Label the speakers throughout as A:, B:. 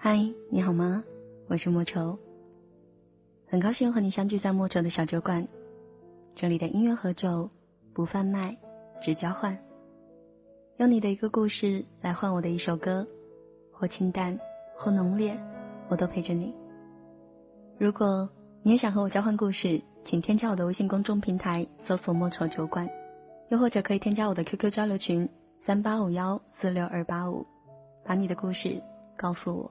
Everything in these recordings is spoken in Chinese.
A: 嗨，你好吗？我是莫愁，很高兴和你相聚在莫愁的小酒馆。这里的音乐和酒不贩卖，只交换。用你的一个故事来换我的一首歌，或清淡，或浓烈，我都陪着你。如果你也想和我交换故事，请添加我的微信公众平台，搜索“莫愁酒馆”，又或者可以添加我的 QQ 交流群三八五幺四六二八五，把你的故事告诉我。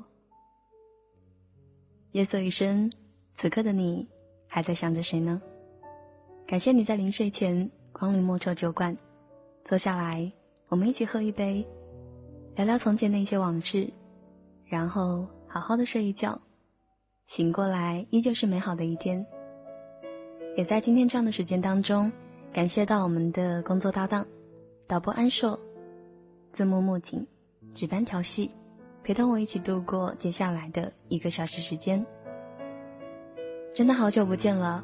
A: 夜色已深，此刻的你还在想着谁呢？感谢你在临睡前光临莫愁酒馆，坐下来，我们一起喝一杯，聊聊从前的一些往事，然后好好的睡一觉，醒过来依旧是美好的一天。也在今天这样的时间当中，感谢到我们的工作搭档，导播安硕，字幕木槿，值班调戏。陪同我一起度过接下来的一个小时时间，真的好久不见了，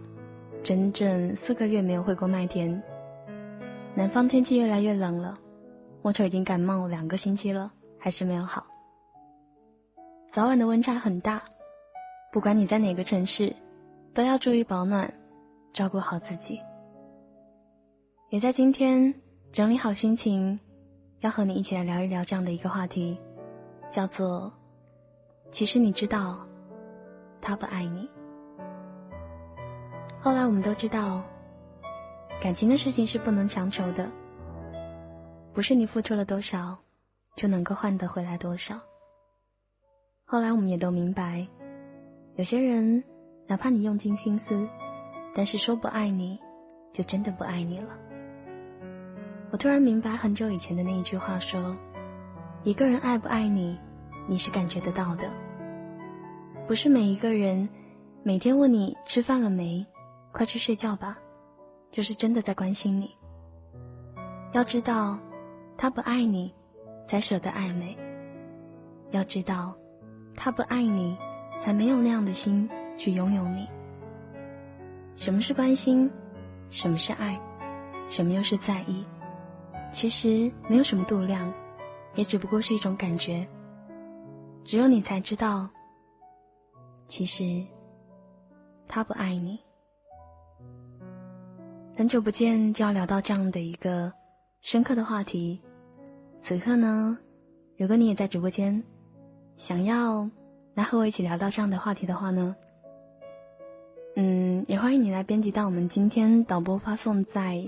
A: 整整四个月没有回过麦田。南方天气越来越冷了，莫愁已经感冒两个星期了，还是没有好。早晚的温差很大，不管你在哪个城市，都要注意保暖，照顾好自己。也在今天整理好心情，要和你一起来聊一聊这样的一个话题。叫做，其实你知道，他不爱你。后来我们都知道，感情的事情是不能强求的，不是你付出了多少，就能够换得回来多少。后来我们也都明白，有些人，哪怕你用尽心思，但是说不爱你，就真的不爱你了。我突然明白很久以前的那一句话说。一个人爱不爱你，你是感觉得到的。不是每一个人每天问你吃饭了没，快去睡觉吧，就是真的在关心你。要知道，他不爱你，才舍得暧昧；要知道，他不爱你，才没有那样的心去拥有你。什么是关心？什么是爱？什么又是在意？其实没有什么度量。也只不过是一种感觉，只有你才知道。其实，他不爱你。很久不见，就要聊到这样的一个深刻的话题。此刻呢，如果你也在直播间，想要来和我一起聊到这样的话题的话呢，嗯，也欢迎你来编辑到我们今天导播发送在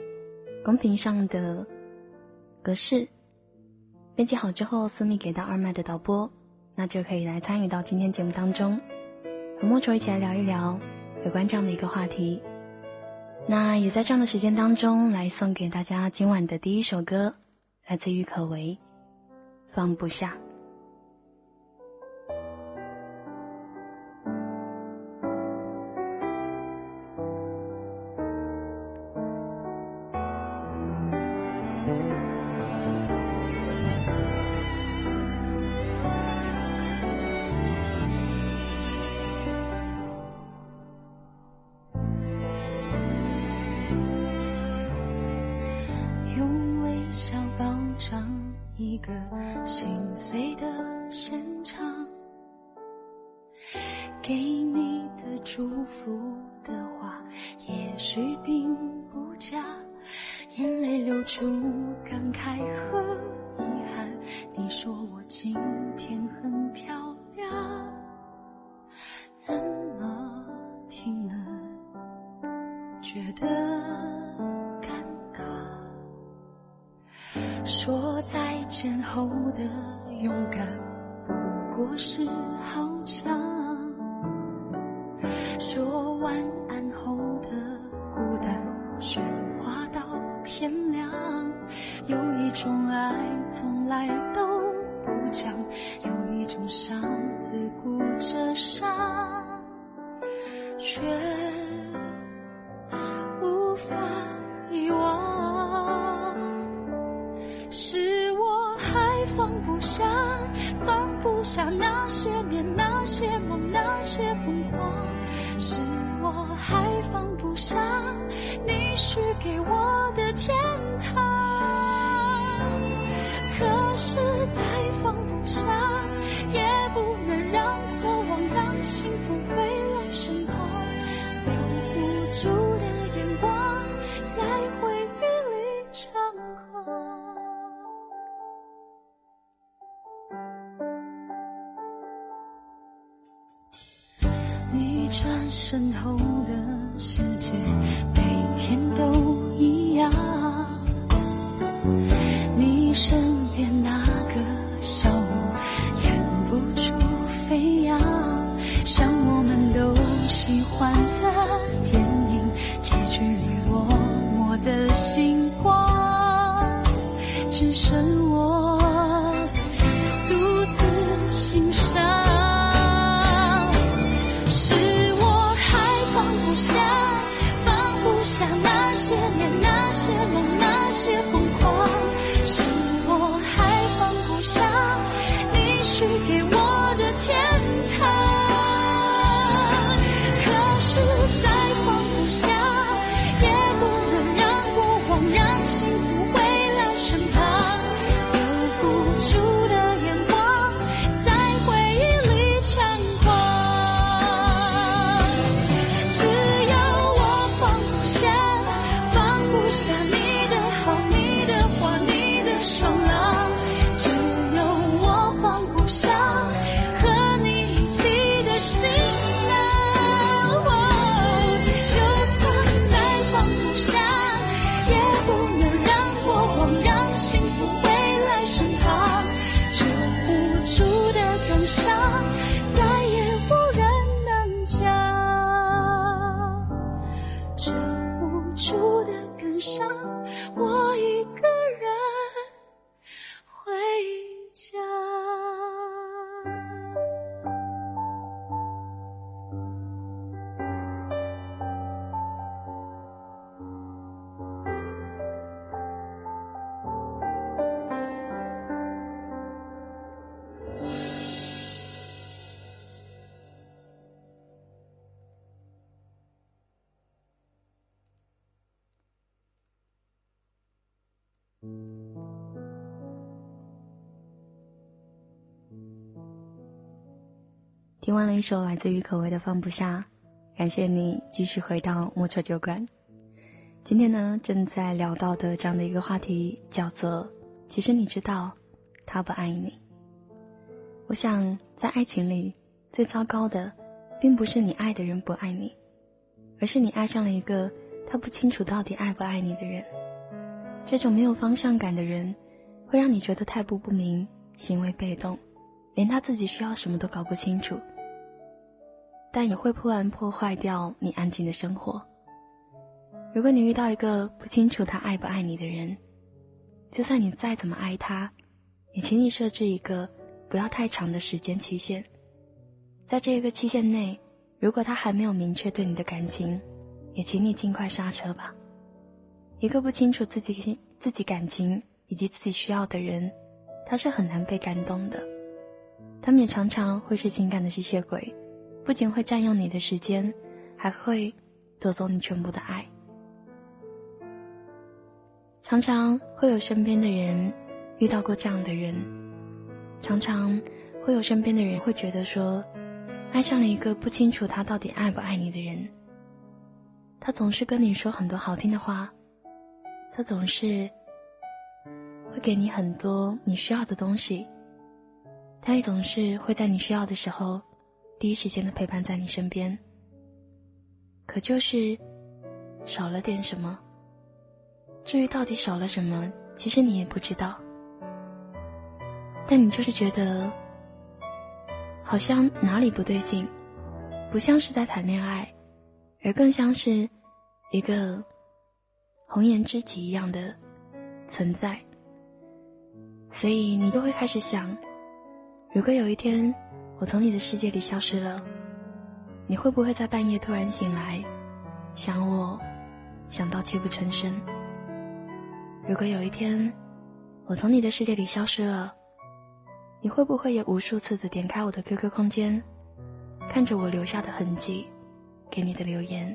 A: 公屏上的格式。编辑好之后，私密给到二麦的导播，那就可以来参与到今天节目当中，和莫愁一起来聊一聊有关这样的一个话题。那也在这样的时间当中，来送给大家今晚的第一首歌，来自郁可唯，《放不下》。
B: 歌心碎的现场给你的祝福的你转身后的世界，我一个
A: 完了一首来自于可唯的《放不下》，感谢你继续回到莫愁酒馆。今天呢，正在聊到的这样的一个话题叫做“其实你知道，他不爱你”。我想，在爱情里，最糟糕的，并不是你爱的人不爱你，而是你爱上了一个他不清楚到底爱不爱你的人。这种没有方向感的人，会让你觉得态度不明，行为被动，连他自己需要什么都搞不清楚。但也会突然破坏掉你安静的生活。如果你遇到一个不清楚他爱不爱你的人，就算你再怎么爱他，也请你设置一个不要太长的时间期限。在这一个期限内，如果他还没有明确对你的感情，也请你尽快刹车吧。一个不清楚自己自己感情以及自己需要的人，他是很难被感动的。他们也常常会是情感的吸血鬼。不仅会占用你的时间，还会夺走你全部的爱。常常会有身边的人遇到过这样的人，常常会有身边的人会觉得说，爱上了一个不清楚他到底爱不爱你的人。他总是跟你说很多好听的话，他总是会给你很多你需要的东西，他也总是会在你需要的时候。第一时间的陪伴在你身边，可就是少了点什么。至于到底少了什么，其实你也不知道。但你就是觉得，好像哪里不对劲，不像是在谈恋爱，而更像是一个红颜知己一样的存在。所以你就会开始想，如果有一天。我从你的世界里消失了，你会不会在半夜突然醒来，想我，想到泣不成声？如果有一天，我从你的世界里消失了，你会不会也无数次的点开我的 QQ 空间，看着我留下的痕迹，给你的留言，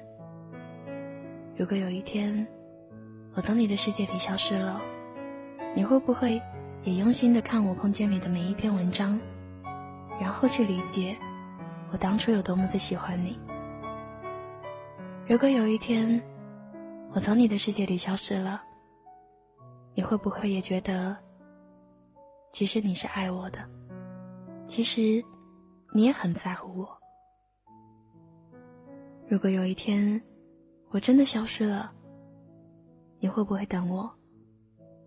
A: 如果有一天我从你的世界里消失了，你会不会也用心的看我空间里的每一篇文章，然后去理解我当初有多么的喜欢你？如果有一天我从你的世界里消失了，你会不会也觉得，其实你是爱我的，其实你也很在乎我？如果有一天我真的消失了，你会不会等我？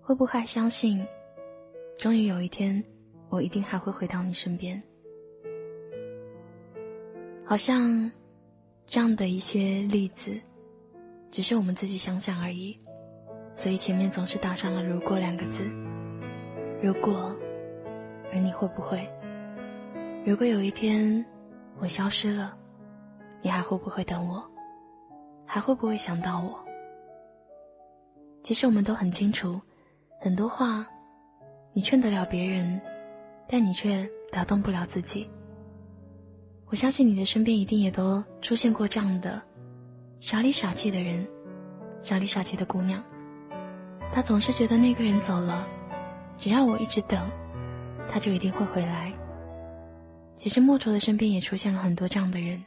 A: 会不会还相信，终于有一天我一定还会回到你身边？好像这样的一些例子，只是我们自己想想而已，所以前面总是打上了“如果”两个字。如果，而你会不会？如果有一天我消失了？你还会不会等我？还会不会想到我？其实我们都很清楚，很多话，你劝得了别人，但你却打动不了自己。我相信你的身边一定也都出现过这样的傻里傻气的人，傻里傻气的姑娘。她总是觉得那个人走了，只要我一直等，他就一定会回来。其实莫愁的身边也出现了很多这样的人。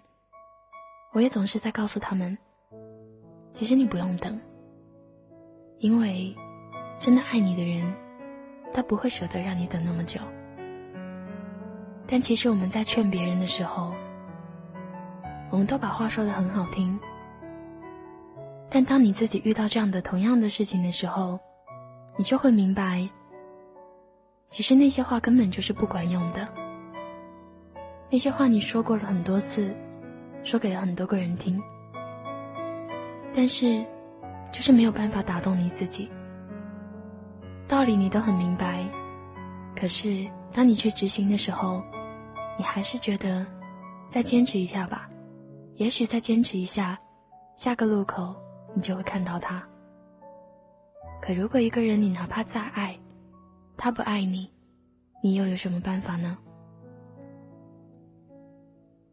A: 我也总是在告诉他们，其实你不用等，因为真的爱你的人，他不会舍得让你等那么久。但其实我们在劝别人的时候，我们都把话说的很好听，但当你自己遇到这样的同样的事情的时候，你就会明白，其实那些话根本就是不管用的。那些话你说过了很多次。说给了很多个人听，但是，就是没有办法打动你自己。道理你都很明白，可是当你去执行的时候，你还是觉得再坚持一下吧，也许再坚持一下，下个路口你就会看到他。可如果一个人你哪怕再爱，他不爱你，你又有什么办法呢？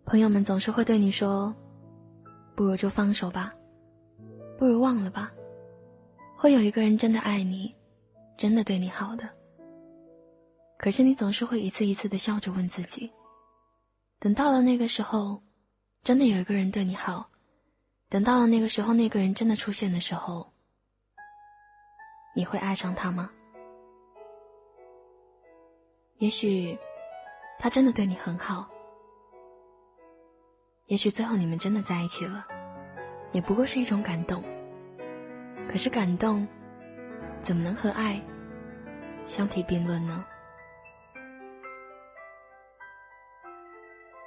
A: 朋友们总是会对你说：“不如就放手吧，不如忘了吧。”会有一个人真的爱你，真的对你好的。可是你总是会一次一次的笑着问自己：等到了那个时候，真的有一个人对你好，等到了那个时候，那个人真的出现的时候，你会爱上他吗？也许，他真的对你很好。也许最后你们真的在一起了，也不过是一种感动。可是感动，怎么能和爱相提并论呢？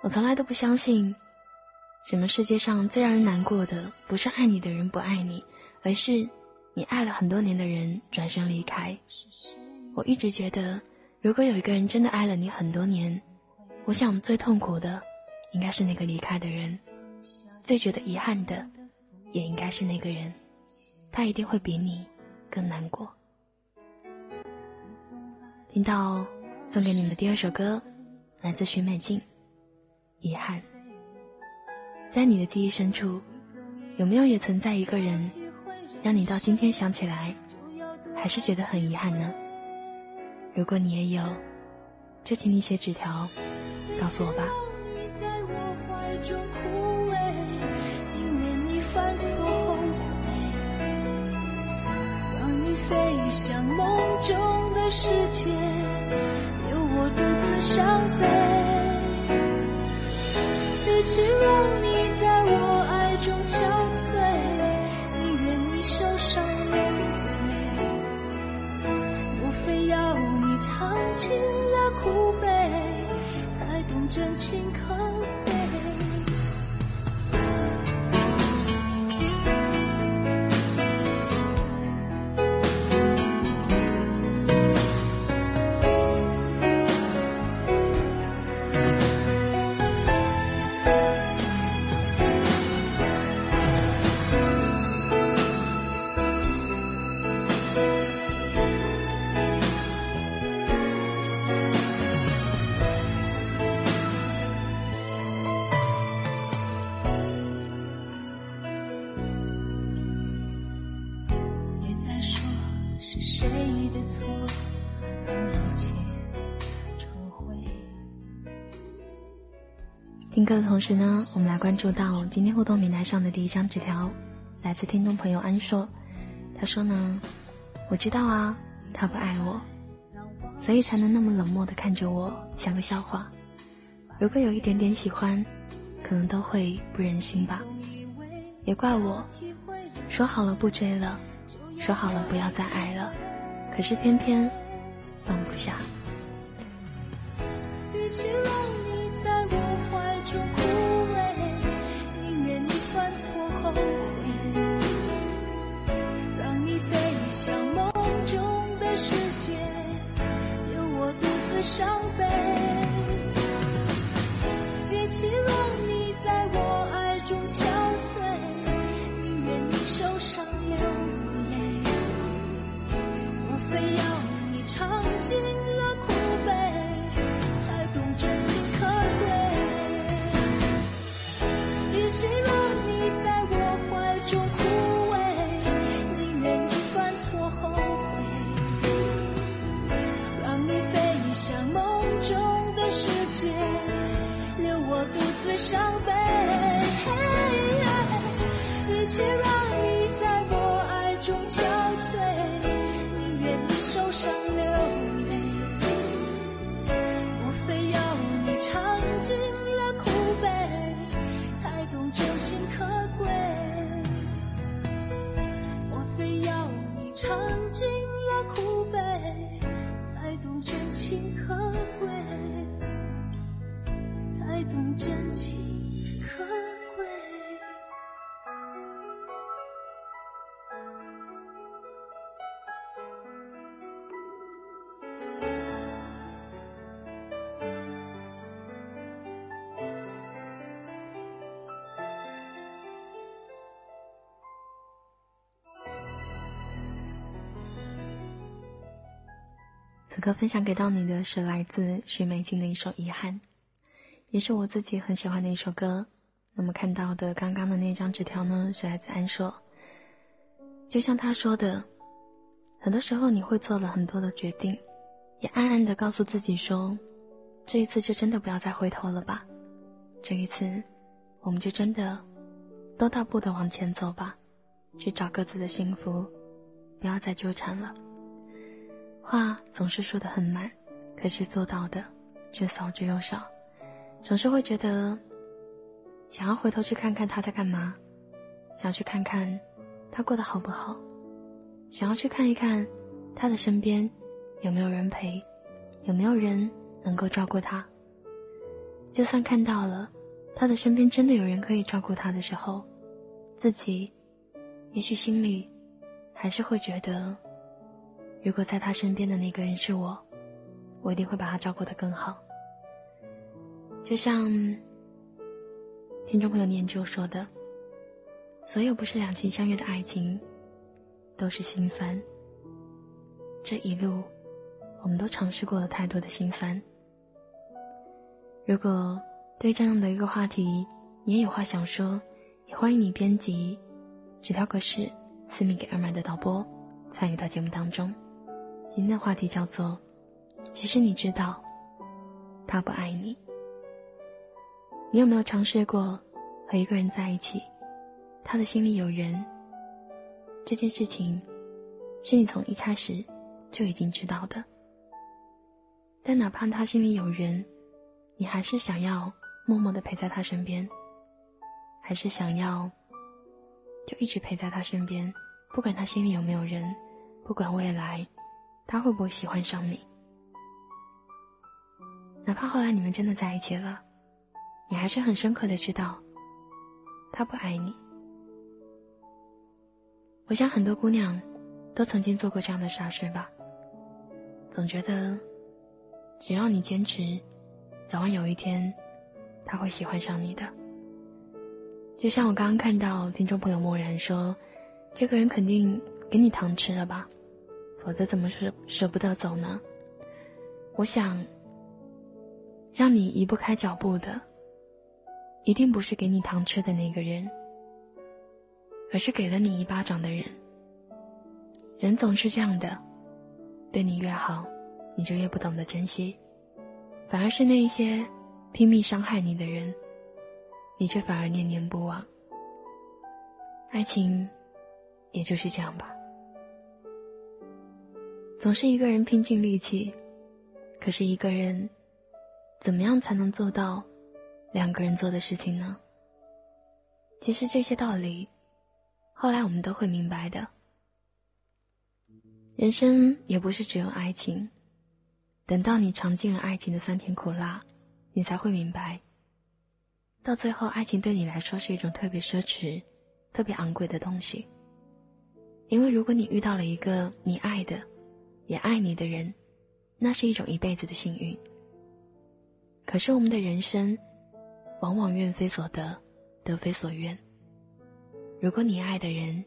A: 我从来都不相信，什么世界上最让人难过的，不是爱你的人不爱你，而是你爱了很多年的人转身离开。我一直觉得，如果有一个人真的爱了你很多年，我想最痛苦的。应该是那个离开的人，最觉得遗憾的，也应该是那个人，他一定会比你更难过。听到送给你们的第二首歌，来自许美静，《遗憾》。在你的记忆深处，有没有也存在一个人，让你到今天想起来，还是觉得很遗憾呢？如果你也有，就请你写纸条，告诉我吧。
B: 飞向梦中的世界，留我独自伤悲。只让你在我爱中憔悴，宁愿你受伤流泪。莫非要你尝尽了苦悲，才懂真情可
A: 歌的同时呢，我们来关注到今天互动平台上的第一张纸条，来自听众朋友安硕。他说呢，我知道啊，他不爱我，所以才能那么冷漠的看着我，像个笑话。如果有一点点喜欢，可能都会不忍心吧。也怪我，说好了不追了，说好了不要再爱了，可是偏偏放不下。
B: 与其让你在我种枯萎，宁愿你犯错后悔，让你飞向梦中的世界，留我独自伤悲。别起落
A: 此刻分享给到你的是来自许美静的一首《遗憾》，也是我自己很喜欢的一首歌。那么看到的刚刚的那张纸条呢，是来自安硕。就像他说的，很多时候你会做了很多的决定，也暗暗的告诉自己说，这一次就真的不要再回头了吧，这一次，我们就真的都大步的往前走吧，去找各自的幸福，不要再纠缠了。话总是说的很满，可是做到的却少之又少，总是会觉得想要回头去看看他在干嘛，想要去看看他过得好不好，想要去看一看他的身边有没有人陪，有没有人能够照顾他。就算看到了他的身边真的有人可以照顾他的时候，自己也许心里还是会觉得。如果在他身边的那个人是我，我一定会把他照顾得更好。就像听众朋友念旧说的，所有不是两情相悦的爱情，都是心酸。这一路，我们都尝试过了太多的心酸。如果对这样的一个话题，你也有话想说，也欢迎你编辑纸条格式私密给二麦的导播，参与到节目当中。今天的话题叫做：其实你知道，他不爱你。你有没有尝试过和一个人在一起，他的心里有人？这件事情是你从一开始就已经知道的。但哪怕他心里有人，你还是想要默默的陪在他身边，还是想要就一直陪在他身边，不管他心里有没有人，不管未来。他会不会喜欢上你？哪怕后来你们真的在一起了，你还是很深刻的知道，他不爱你。我想很多姑娘都曾经做过这样的傻事吧。总觉得，只要你坚持，早晚有一天，他会喜欢上你的。就像我刚刚看到听众朋友默然说，这个人肯定给你糖吃了吧。否则怎么舍舍不得走呢？我想，让你移不开脚步的，一定不是给你糖吃的那个人，而是给了你一巴掌的人。人总是这样的，对你越好，你就越不懂得珍惜，反而是那一些拼命伤害你的人，你却反而念念不忘。爱情，也就是这样吧。总是一个人拼尽力气，可是一个人，怎么样才能做到两个人做的事情呢？其实这些道理，后来我们都会明白的。人生也不是只有爱情，等到你尝尽了爱情的酸甜苦辣，你才会明白。到最后，爱情对你来说是一种特别奢侈、特别昂贵的东西。因为如果你遇到了一个你爱的，也爱你的人，那是一种一辈子的幸运。可是我们的人生，往往愿非所得，得非所愿。如果你爱的人，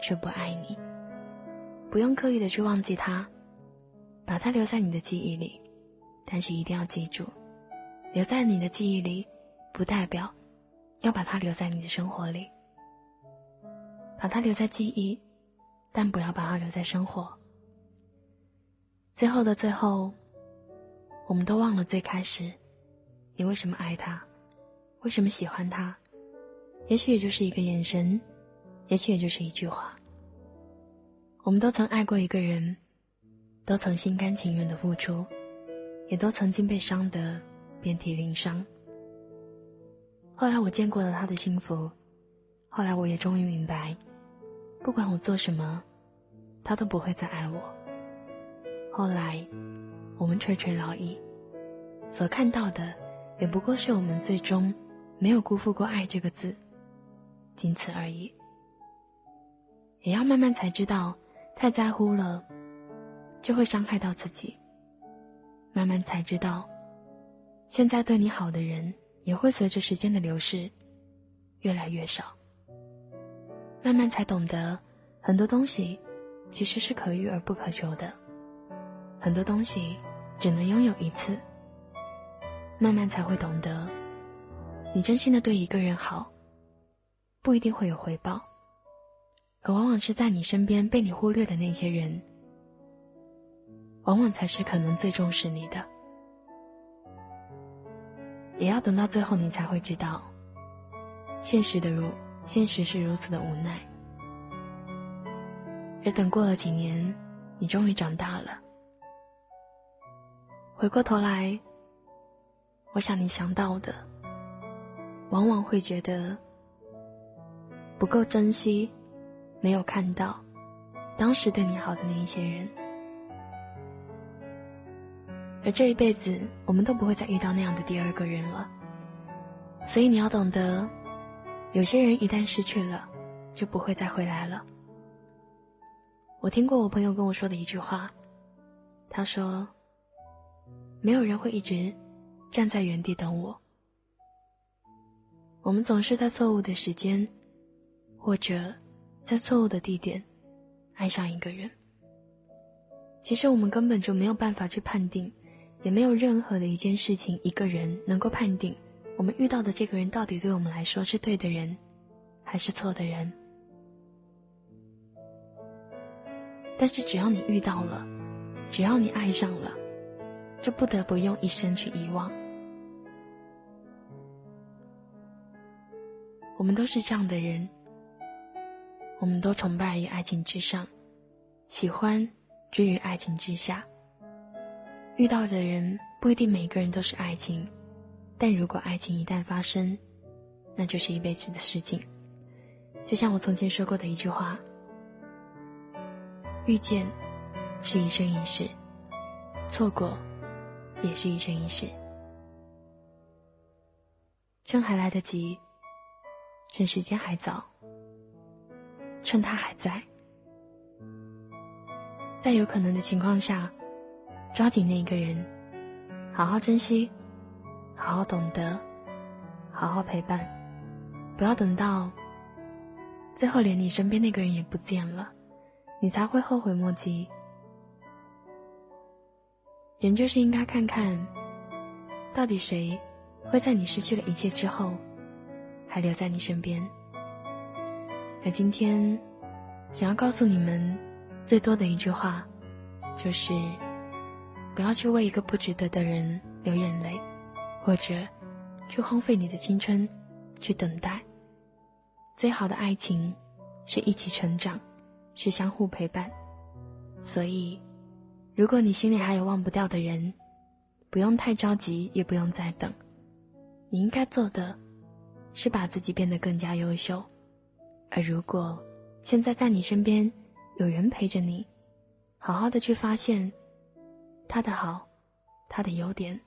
A: 却不爱你，不用刻意的去忘记他，把他留在你的记忆里，但是一定要记住，留在你的记忆里，不代表要把他留在你的生活里。把他留在记忆，但不要把他留在生活。最后的最后，我们都忘了最开始，你为什么爱他，为什么喜欢他？也许也就是一个眼神，也许也就是一句话。我们都曾爱过一个人，都曾心甘情愿的付出，也都曾经被伤得遍体鳞伤。后来我见过了他的幸福，后来我也终于明白，不管我做什么，他都不会再爱我。后来，我们垂垂老矣，所看到的，也不过是我们最终没有辜负过“爱”这个字，仅此而已。也要慢慢才知道，太在乎了，就会伤害到自己。慢慢才知道，现在对你好的人，也会随着时间的流逝，越来越少。慢慢才懂得，很多东西，其实是可遇而不可求的。很多东西只能拥有一次，慢慢才会懂得，你真心的对一个人好，不一定会有回报，而往往是在你身边被你忽略的那些人，往往才是可能最重视你的。也要等到最后，你才会知道，现实的如现实是如此的无奈。而等过了几年，你终于长大了。回过头来，我想你想到的，往往会觉得不够珍惜，没有看到当时对你好的那一些人，而这一辈子我们都不会再遇到那样的第二个人了。所以你要懂得，有些人一旦失去了，就不会再回来了。我听过我朋友跟我说的一句话，他说。没有人会一直站在原地等我。我们总是在错误的时间，或者在错误的地点，爱上一个人。其实我们根本就没有办法去判定，也没有任何的一件事情、一个人能够判定我们遇到的这个人到底对我们来说是对的人，还是错的人。但是只要你遇到了，只要你爱上了。就不得不用一生去遗忘。我们都是这样的人，我们都崇拜于爱情之上，喜欢居于爱情之下。遇到的人不一定每个人都是爱情，但如果爱情一旦发生，那就是一辈子的事情。就像我从前说过的一句话：遇见是一生一世，错过。也是一生一世，趁还来得及，趁时间还早，趁他还在，在有可能的情况下，抓紧那个人，好好珍惜，好好懂得，好好陪伴，不要等到最后连你身边那个人也不见了，你才会后悔莫及。人就是应该看看，到底谁会在你失去了一切之后，还留在你身边。而今天，想要告诉你们最多的一句话，就是：不要去为一个不值得的人流眼泪，或者去荒废你的青春，去等待。最好的爱情，是一起成长，是相互陪伴。所以，如果你心里还有忘不掉的人，不用太着急，也不用再等。你应该做的，是把自己变得更加优秀。而如果现在在你身边有人陪着你，好好的去发现他的好，他的优点，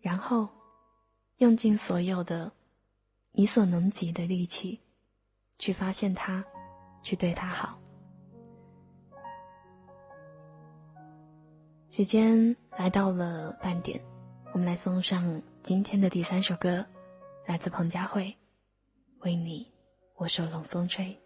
A: 然后用尽所有的你所能及的力气去发现他，去对他好。时间来到了半点，我们来送上今天的第三首歌，来自彭佳慧，《为你》。我受冷风吹。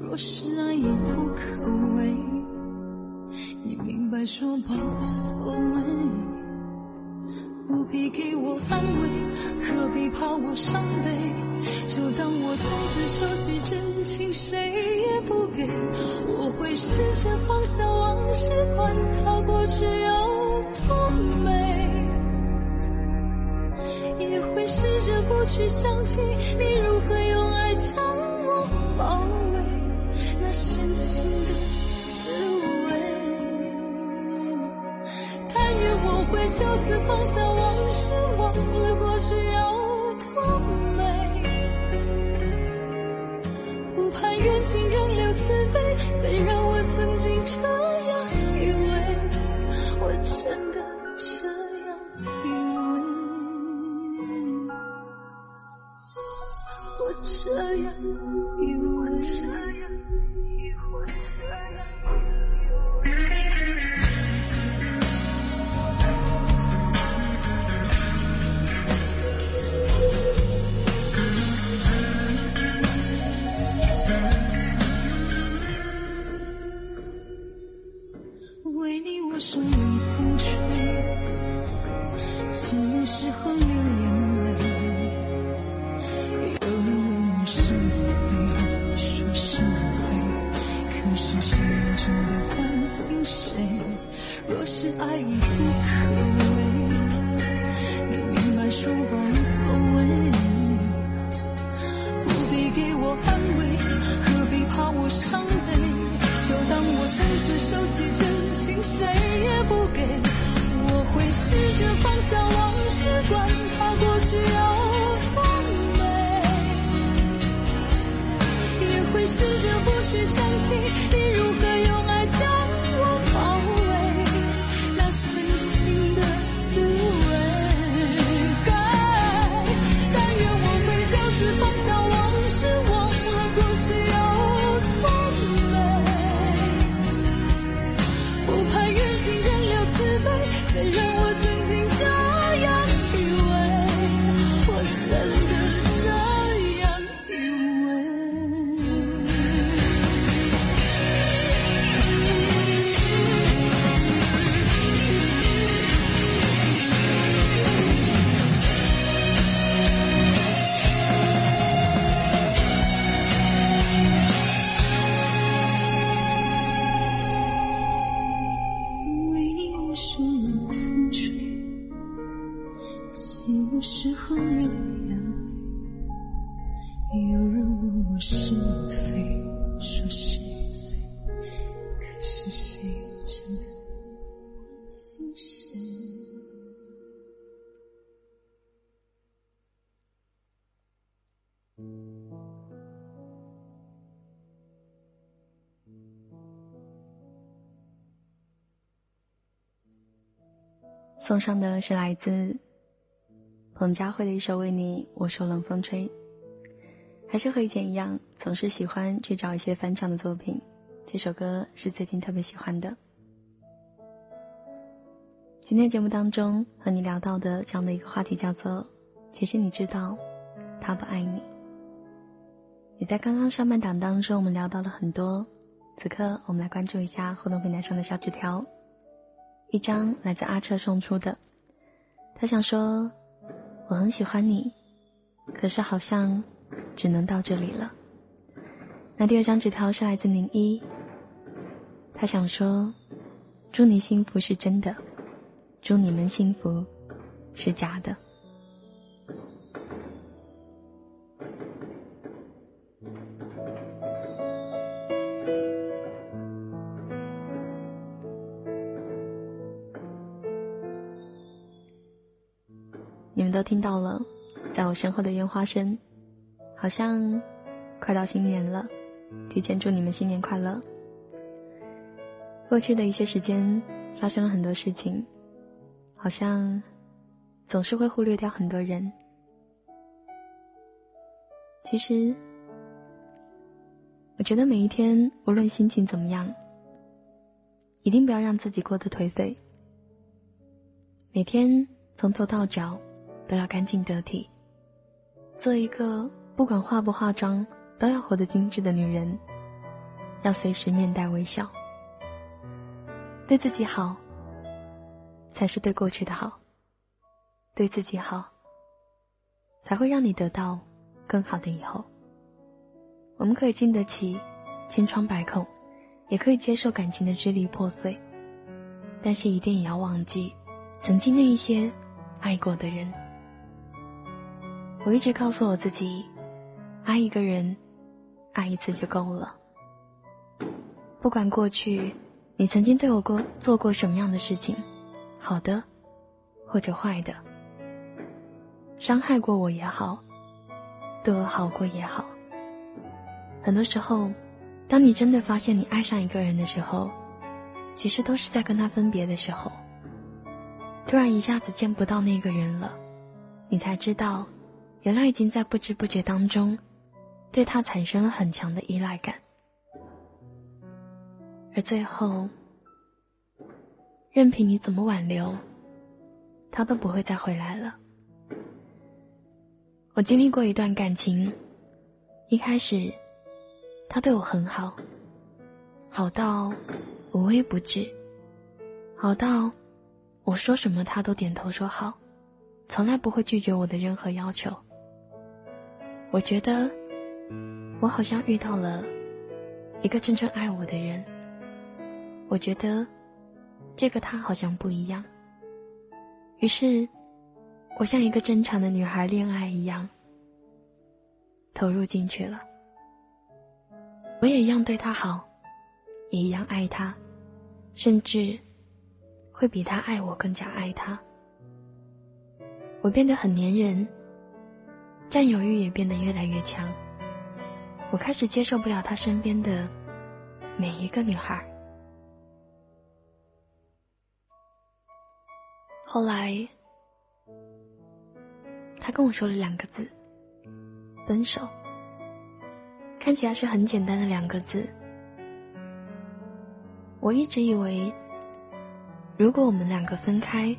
B: 若是爱已不可为，你明白说吧，无所谓，不必给我安慰，何必怕我伤悲？就当我从此收起真情，谁也不给。我会试着放下往事，管它过去有多美；也会试着不去想起你如何用爱将我包围，就此放下往事，忘了过去有多美，不盼缘尽仍留慈悲。虽然我曾经这收起真情谁也不给。我会试着放下往事管它过去有多美。也会试着不去想起你如何
A: 送上的是来自彭佳慧的一首《为你我受冷风吹》。还是和以前一样，总是喜欢去找一些翻唱的作品。这首歌是最近特别喜欢的。今天节目当中和你聊到的这样的一个话题叫做：其实你知道，他不爱你。也在刚刚上半档当中，我们聊到了很多。此刻，我们来关注一下互动平台上的小纸条。一张来自阿彻送出的，他想说：“我很喜欢你，可是好像只能到这里了。”那第二张纸条是来自宁一，他想说：“祝你幸福是真的，祝你们幸福是假的。”听到了，在我身后的烟花声，好像快到新年了。提前祝你们新年快乐。过去的一些时间发生了很多事情，好像总是会忽略掉很多人。其实，我觉得每一天无论心情怎么样，一定不要让自己过得颓废。每天从头到脚。都要干净得体，做一个不管化不化妆都要活得精致的女人。要随时面带微笑，对自己好，才是对过去的好。对自己好，才会让你得到更好的以后。我们可以经得起千疮百孔，也可以接受感情的支离破碎，但是一定也要忘记曾经那一些爱过的人。我一直告诉我自己，爱一个人，爱一次就够了。不管过去你曾经对我过做过什么样的事情，好的或者坏的，伤害过我也好，对我好过也好。很多时候，当你真的发现你爱上一个人的时候，其实都是在跟他分别的时候。突然一下子见不到那个人了，你才知道。原来已经在不知不觉当中，对他产生了很强的依赖感，而最后，任凭你怎么挽留，他都不会再回来了。我经历过一段感情，一开始，他对我很好，好到无微不至，好到我说什么他都点头说好，从来不会拒绝我的任何要求。我觉得，我好像遇到了一个真正爱我的人。我觉得，这个他好像不一样。于是，我像一个正常的女孩恋爱一样，投入进去了。我也一样对他好，也一样爱他，甚至会比他爱我更加爱他。我变得很粘人。占有欲也变得越来越强。我开始接受不了他身边的每一个女孩。后来，他跟我说了两个字：分手。看起来是很简单的两个字。我一直以为，如果我们两个分开，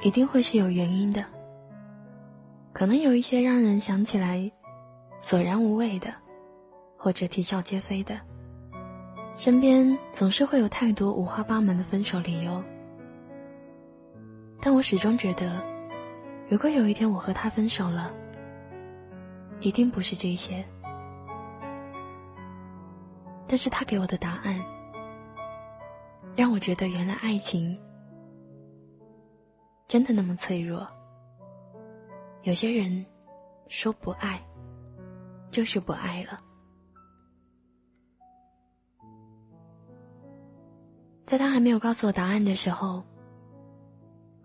A: 一定会是有原因的。可能有一些让人想起来索然无味的，或者啼笑皆非的。身边总是会有太多五花八门的分手理由，但我始终觉得，如果有一天我和他分手了，一定不是这些。但是他给我的答案，让我觉得原来爱情真的那么脆弱。有些人说不爱，就是不爱了。在他还没有告诉我答案的时候，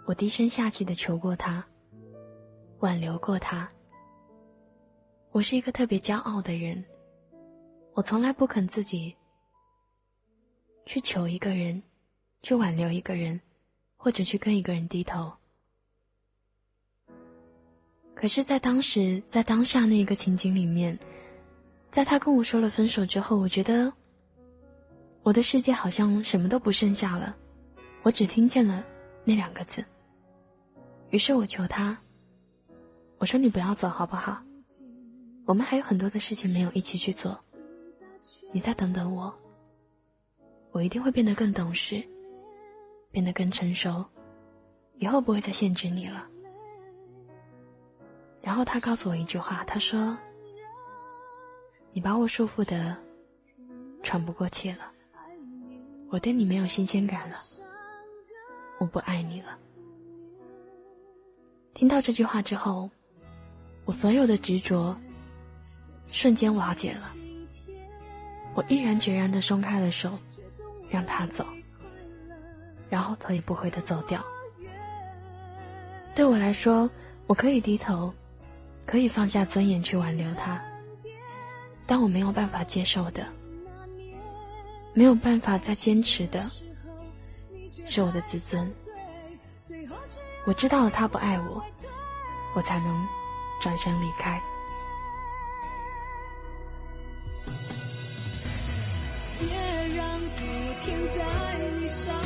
A: 我低声下气的求过他，挽留过他。我是一个特别骄傲的人，我从来不肯自己去求一个人，去挽留一个人，或者去跟一个人低头。可是，在当时，在当下那个情景里面，在他跟我说了分手之后，我觉得我的世界好像什么都不剩下了，我只听见了那两个字。于是我求他，我说：“你不要走，好不好？我们还有很多的事情没有一起去做，你再等等我，我一定会变得更懂事，变得更成熟，以后不会再限制你了。”然后他告诉我一句话，他说：“你把我束缚的喘不过气了，我对你没有新鲜感了，我不爱你了。”听到这句话之后，我所有的执着瞬间瓦解了，我毅然决然的松开了手，让他走，然后头也不回的走掉。对我来说，我可以低头。可以放下尊严去挽留他，但我没有办法接受的，没有办法再坚持的，是我的自尊。我知道了他不爱我，我才能转身离开。
B: 别让昨天在你伤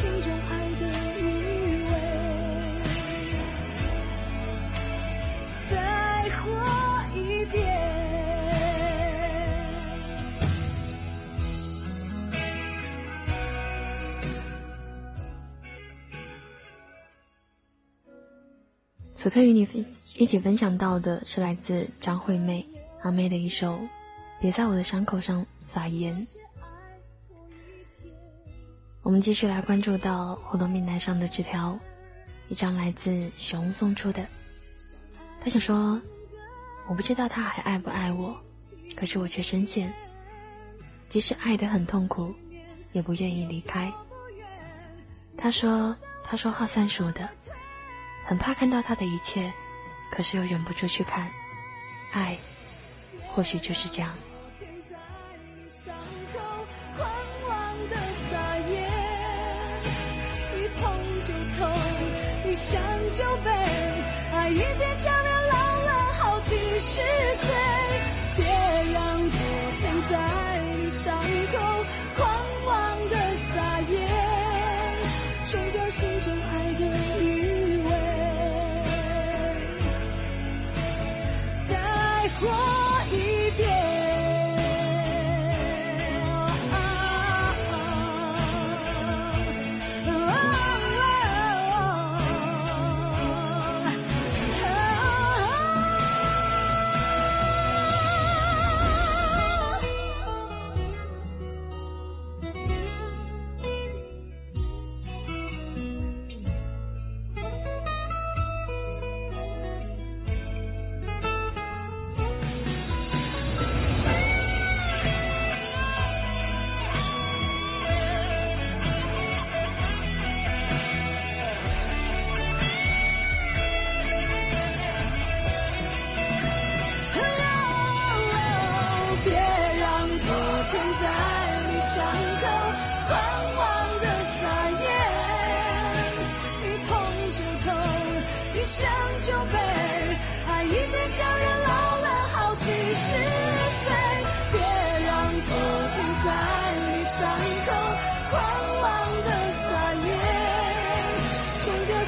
B: 心中爱的余味。再活一遍。
A: 此刻与你分一起分享到的是来自张惠妹阿妹的一首《别在我的伤口上撒盐》。我们继续来关注到活动名单上的纸条，一张来自熊送出的。他想说：“我不知道他还爱不爱我，可是我却深陷，即使爱得很痛苦，也不愿意离开。”他说：“他说话算数的。”很怕看到他的一切，可是又忍不住去看。爱，或许就是这样。
B: 一想就悲，爱一变就连老了好几十岁。别让昨天在伤口狂妄的撒野，冲掉心中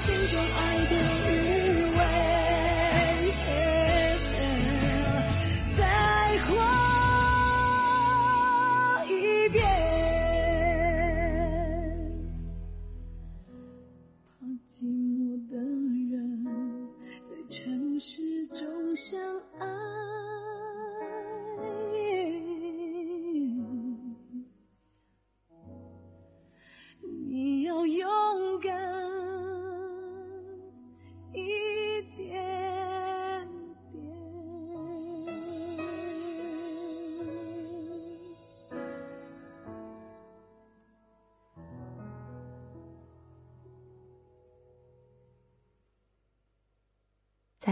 B: 心中爱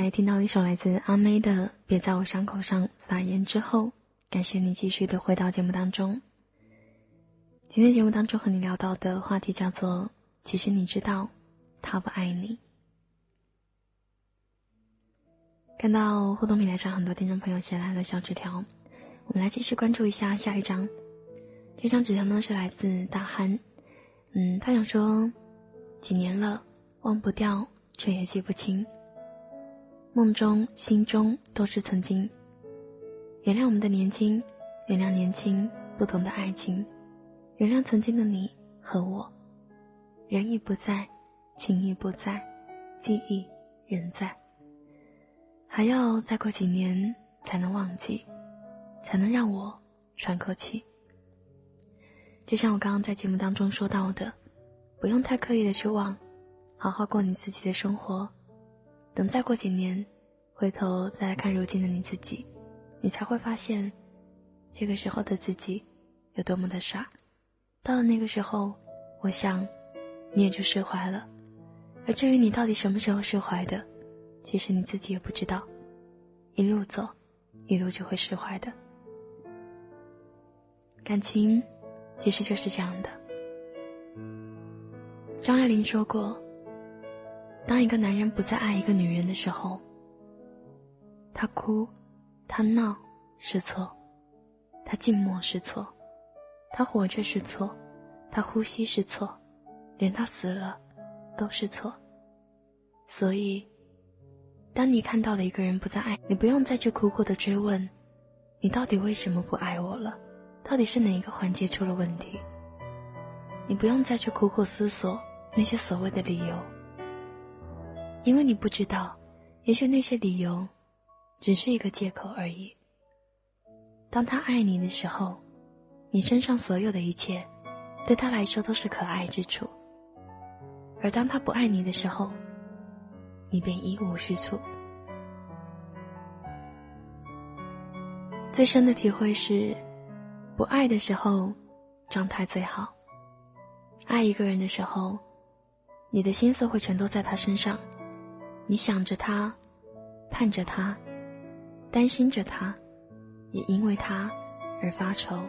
A: 在听到一首来自阿妹的《别在我伤口上撒盐》之后，感谢你继续的回到节目当中。今天节目当中和你聊到的话题叫做“其实你知道，他不爱你”。看到互动平台上很多听众朋友写来了小纸条，我们来继续关注一下下一张。这张纸条呢是来自大憨，嗯，他想说，几年了，忘不掉，却也记不清。梦中、心中都是曾经。原谅我们的年轻，原谅年轻不懂的爱情，原谅曾经的你和我。人已不在，情已不在，记忆仍在。还要再过几年才能忘记，才能让我喘口气。就像我刚刚在节目当中说到的，不用太刻意的去忘，好好过你自己的生活。等再过几年，回头再看如今的你自己，你才会发现，这个时候的自己有多么的傻。到了那个时候，我想，你也就释怀了。而至于你到底什么时候释怀的，其实你自己也不知道。一路走，一路就会释怀的。感情。其实就是这样的。张爱玲说过：“当一个男人不再爱一个女人的时候，他哭，他闹是错，他静默是错，他活着是错，他呼吸是错，连他死了都是错。所以，当你看到了一个人不再爱你，不用再去苦苦的追问，你到底为什么不爱我了。”到底是哪一个环节出了问题？你不用再去苦苦思索那些所谓的理由，因为你不知道，也许那些理由只是一个借口而已。当他爱你的时候，你身上所有的一切，对他来说都是可爱之处；而当他不爱你的时候，你便一无是处。最深的体会是。不爱的时候，状态最好。爱一个人的时候，你的心思会全都在他身上，你想着他，盼着他，担心着他，也因为他而发愁，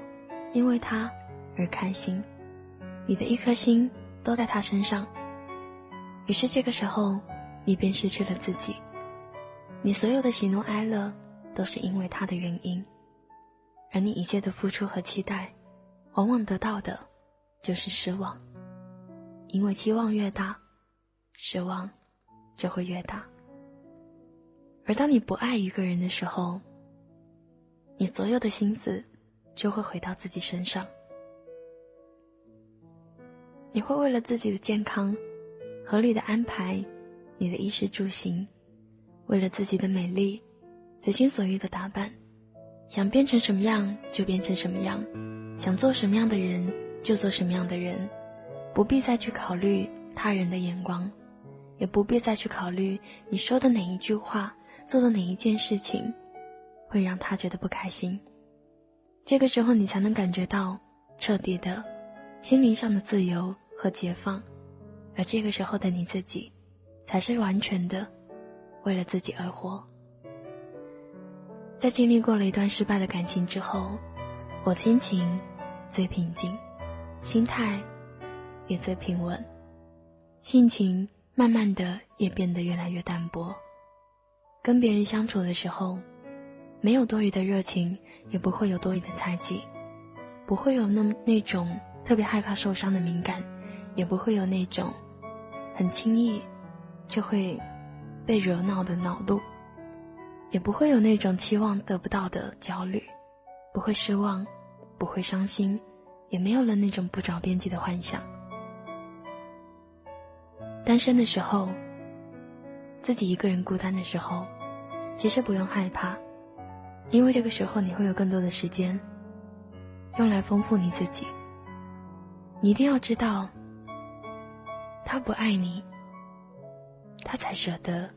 A: 因为他而开心。你的一颗心都在他身上，于是这个时候，你便失去了自己。你所有的喜怒哀乐，都是因为他的原因。而你一切的付出和期待，往往得到的，就是失望。因为期望越大，失望就会越大。而当你不爱一个人的时候，你所有的心思就会回到自己身上。你会为了自己的健康，合理的安排你的衣食住行，为了自己的美丽，随心所欲的打扮。想变成什么样就变成什么样，想做什么样的人就做什么样的人，不必再去考虑他人的眼光，也不必再去考虑你说的哪一句话、做的哪一件事情，会让他觉得不开心。这个时候，你才能感觉到彻底的心灵上的自由和解放，而这个时候的你自己，才是完全的为了自己而活。在经历过了一段失败的感情之后，我心情最平静，心态也最平稳，性情慢慢的也变得越来越淡薄。跟别人相处的时候，没有多余的热情，也不会有多余的猜忌，不会有那那种特别害怕受伤的敏感，也不会有那种很轻易就会被惹恼的恼怒。也不会有那种期望得不到的焦虑，不会失望，不会伤心，也没有了那种不着边际的幻想。单身的时候，自己一个人孤单的时候，其实不用害怕，因为这个时候你会有更多的时间，用来丰富你自己。你一定要知道，他不爱你，他才舍得。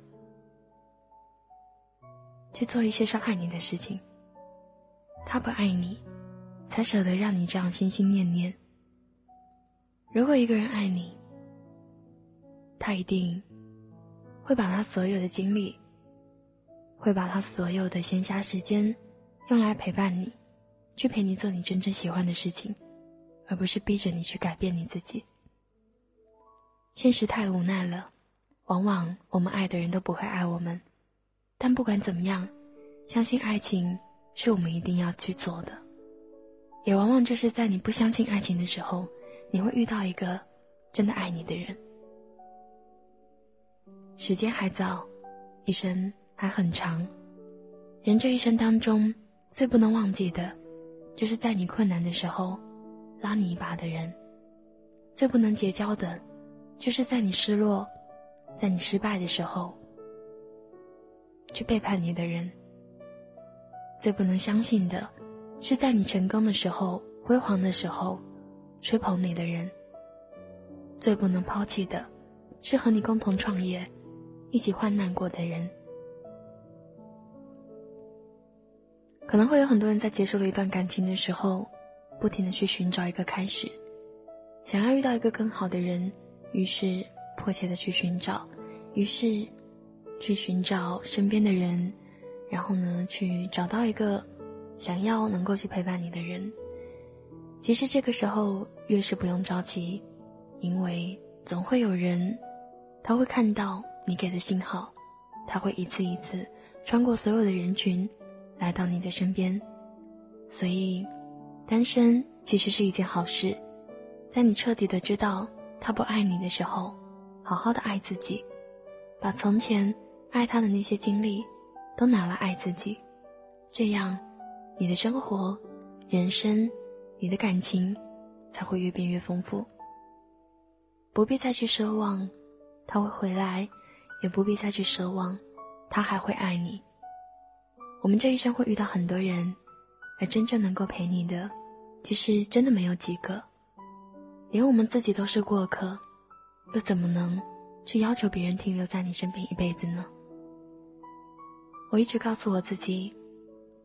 A: 去做一些伤害你的事情。他不爱你，才舍得让你这样心心念念。如果一个人爱你，他一定会把他所有的精力会把他所有的闲暇时间用来陪伴你，去陪你做你真正喜欢的事情，而不是逼着你去改变你自己。现实太无奈了，往往我们爱的人都不会爱我们。但不管怎么样，相信爱情是我们一定要去做的。也往往就是在你不相信爱情的时候，你会遇到一个真的爱你的人。时间还早，一生。还很长，人这一生当中最不能忘记的，就是在你困难的时候拉你一把的人；最不能结交的，就是在你失落、在你失败的时候去背叛你的人；最不能相信的，是在你成功的时候、辉煌的时候吹捧你的人；最不能抛弃的，是和你共同创业、一起患难过的人。可能会有很多人在结束了一段感情的时候，不停的去寻找一个开始，想要遇到一个更好的人，于是迫切的去寻找，于是去寻找身边的人，然后呢，去找到一个想要能够去陪伴你的人。其实这个时候越是不用着急，因为总会有人，他会看到你给的信号，他会一次一次穿过所有的人群。来到你的身边，所以，单身其实是一件好事。在你彻底的知道他不爱你的时候，好好的爱自己，把从前爱他的那些经历都拿来爱自己，这样，你的生活、人生、你的感情才会越变越丰富。不必再去奢望他会回来，也不必再去奢望他还会爱你。我们这一生会遇到很多人，而真正能够陪你的，其实真的没有几个。连我们自己都是过客，又怎么能去要求别人停留在你身边一辈子呢？我一直告诉我自己，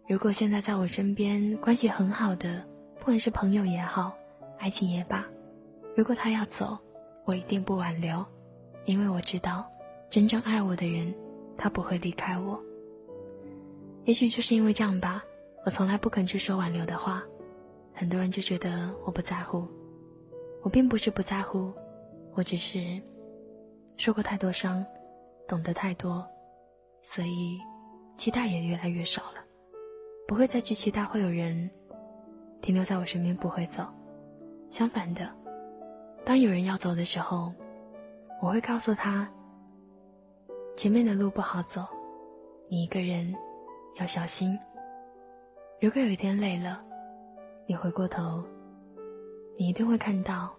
A: 如果现在在我身边关系很好的，不管是朋友也好，爱情也罢，如果他要走，我一定不挽留，因为我知道，真正爱我的人，他不会离开我。也许就是因为这样吧，我从来不肯去说挽留的话，很多人就觉得我不在乎。我并不是不在乎，我只是受过太多伤，懂得太多，所以期待也越来越少了。不会再去期待会有人停留在我身边不会走。相反的，当有人要走的时候，我会告诉他，前面的路不好走，你一个人。要小心。如果有一天累了，你回过头，你一定会看到，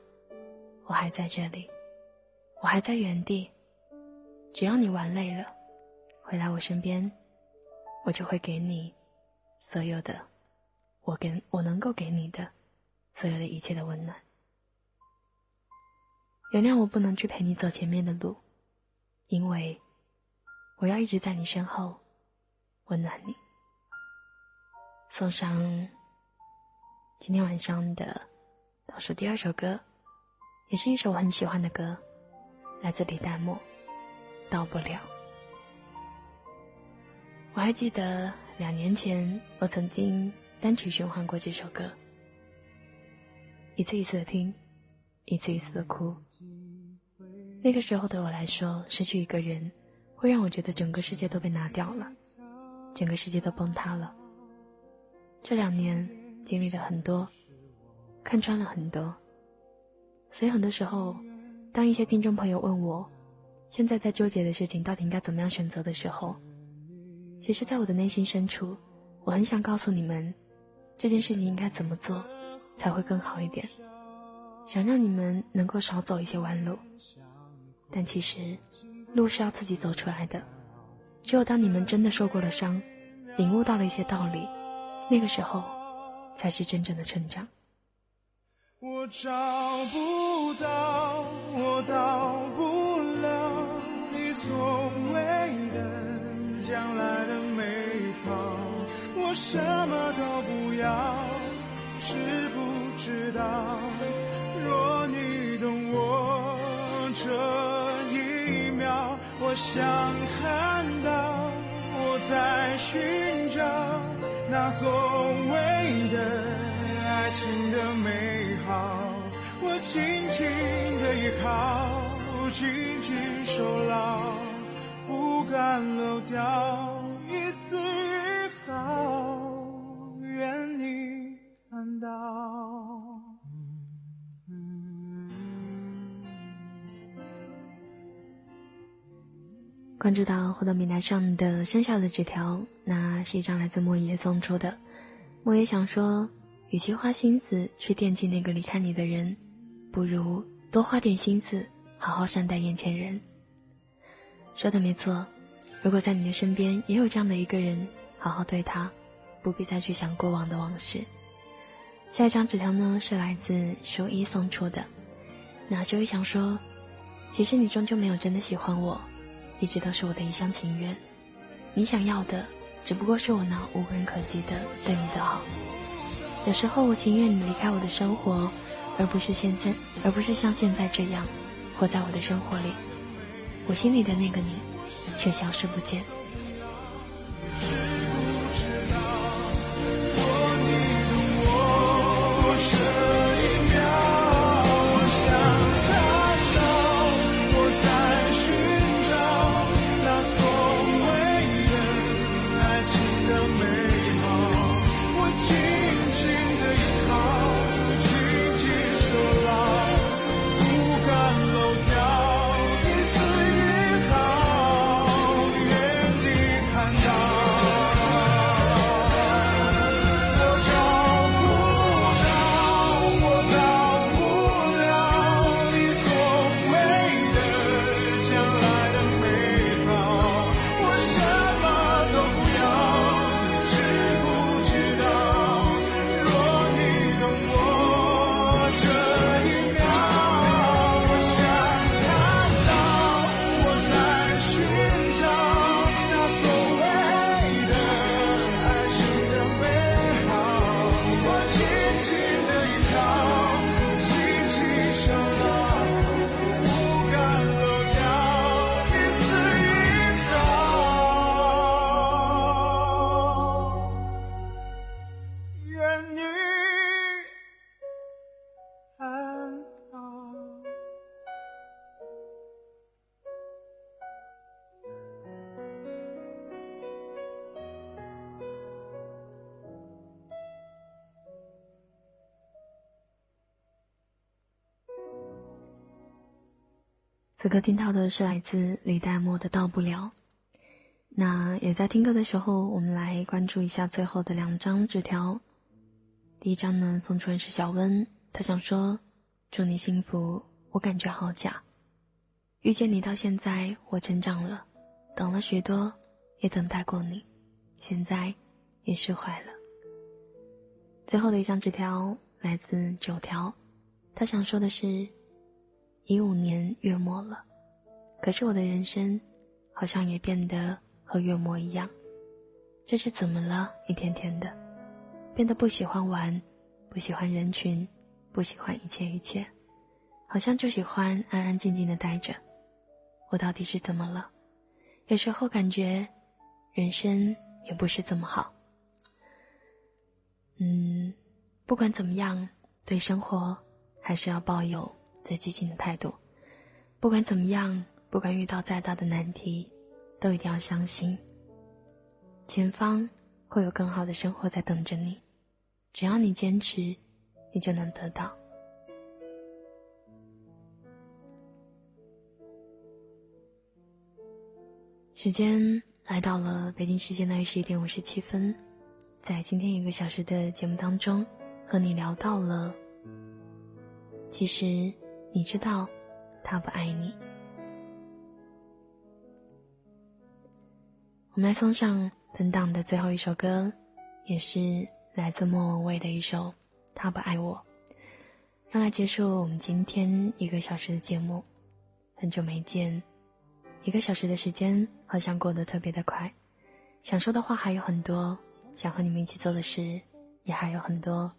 A: 我还在这里，我还在原地。只要你玩累了，回来我身边，我就会给你所有的，我给我能够给你的，所有的一切的温暖。原谅我不能去陪你走前面的路，因为我要一直在你身后。温暖你，送上今天晚上的倒数第二首歌，也是一首我很喜欢的歌，来自李代沫，《到不了》。我还记得两年前，我曾经单曲循环过这首歌，一次一次的听，一次一次的哭。那个时候的我来说，失去一个人，会让我觉得整个世界都被拿掉了。整个世界都崩塌了。这两年经历了很多，看穿了很多，所以很多时候，当一些听众朋友问我，现在在纠结的事情到底应该怎么样选择的时候，其实，在我的内心深处，我很想告诉你们，这件事情应该怎么做才会更好一点，想让你们能够少走一些弯路。但其实，路是要自己走出来的。只有当你们真的受过了伤，领悟到了一些道理，那个时候，才是真正的成长。
C: 我找不到，我到不了你所谓的将来的美好，我什么都不要，知不知道？若你懂我这，我想看到。我在寻找那所谓的爱情的美好，我紧紧的依靠，紧紧守牢，不敢漏掉
A: 关注到互动平台上的生效的纸条，那是一张来自莫爷送出的。莫爷想说，与其花心思去惦记那个离开你的人，不如多花点心思好好善待眼前人。说的没错，如果在你的身边也有这样的一个人，好好对他，不必再去想过往的往事。下一张纸条呢，是来自修一送出的。那修一想说，其实你终究没有真的喜欢我。一直都是我的一厢情愿，你想要的只不过是我那无人可及的对你的好。有时候我情愿你离开我的生活，而不是现在，而不是像现在这样活在我的生活里。我心里的那个你，却消失不见。此刻听到的是来自李代沫的《到不了》。那也在听歌的时候，我们来关注一下最后的两张纸条。第一张呢，送出人是小温，他想说：“祝你幸福。”我感觉好假，遇见你到现在，我成长了，等了许多，也等待过你，现在也释怀了。最后的一张纸条来自九条，他想说的是。一五年月末了，可是我的人生好像也变得和月末一样。这是怎么了？一天天的，变得不喜欢玩，不喜欢人群，不喜欢一切一切，好像就喜欢安安静静的待着。我到底是怎么了？有时候感觉人生也不是这么好。嗯，不管怎么样，对生活还是要抱有。最激进的态度，不管怎么样，不管遇到再大的难题，都一定要相信，前方会有更好的生活在等着你。只要你坚持，你就能得到。时间来到了北京时间的二十一点五十七分，在今天一个小时的节目当中，和你聊到了，其实。你知道，他不爱你。我们来送上本档的最后一首歌，也是来自莫文蔚的一首《他不爱我》，用来结束我们今天一个小时的节目。很久没见，一个小时的时间好像过得特别的快。想说的话还有很多，想和你们一起做的事也还有很多，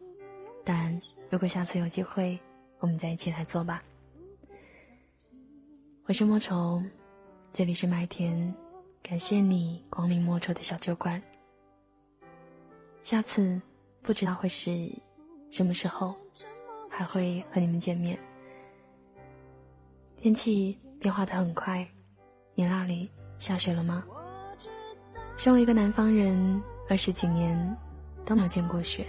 A: 但如果下次有机会。我们再一起来做吧。我是莫愁，这里是麦田，感谢你光临莫愁的小酒馆。下次不知道会是什么时候，还会和你们见面。天气变化的很快，你那里下雪了吗？身为一个南方人，二十几年都没有见过雪。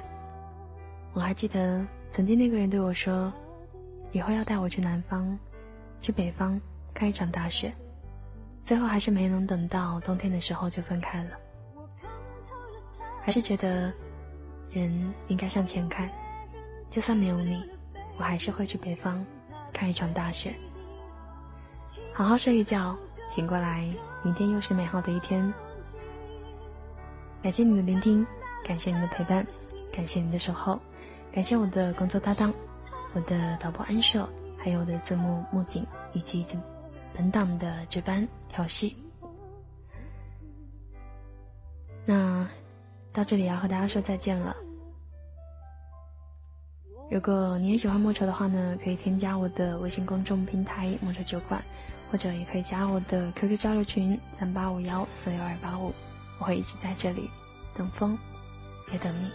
A: 我还记得曾经那个人对我说，以后要带我去南方，去北方看一场大雪。最后还是没能等到冬天的时候就分开了。还是觉得，人应该向前看，就算没有你，我还是会去北方看一场大雪。好好睡一觉，醒过来，明天又是美好的一天。感谢你的聆听，感谢你的陪伴，感谢你的守候，感谢我的工作搭档，我的导播安硕，还有我的字幕木槿以及本档的值班调戏。那到这里要和大家说再见了。如果你也喜欢莫愁的话呢，可以添加我的微信公众平台“莫愁酒馆”，或者也可以加我的 QQ 交流群三八五幺四六二八五，我会一直在这里等风，也等你。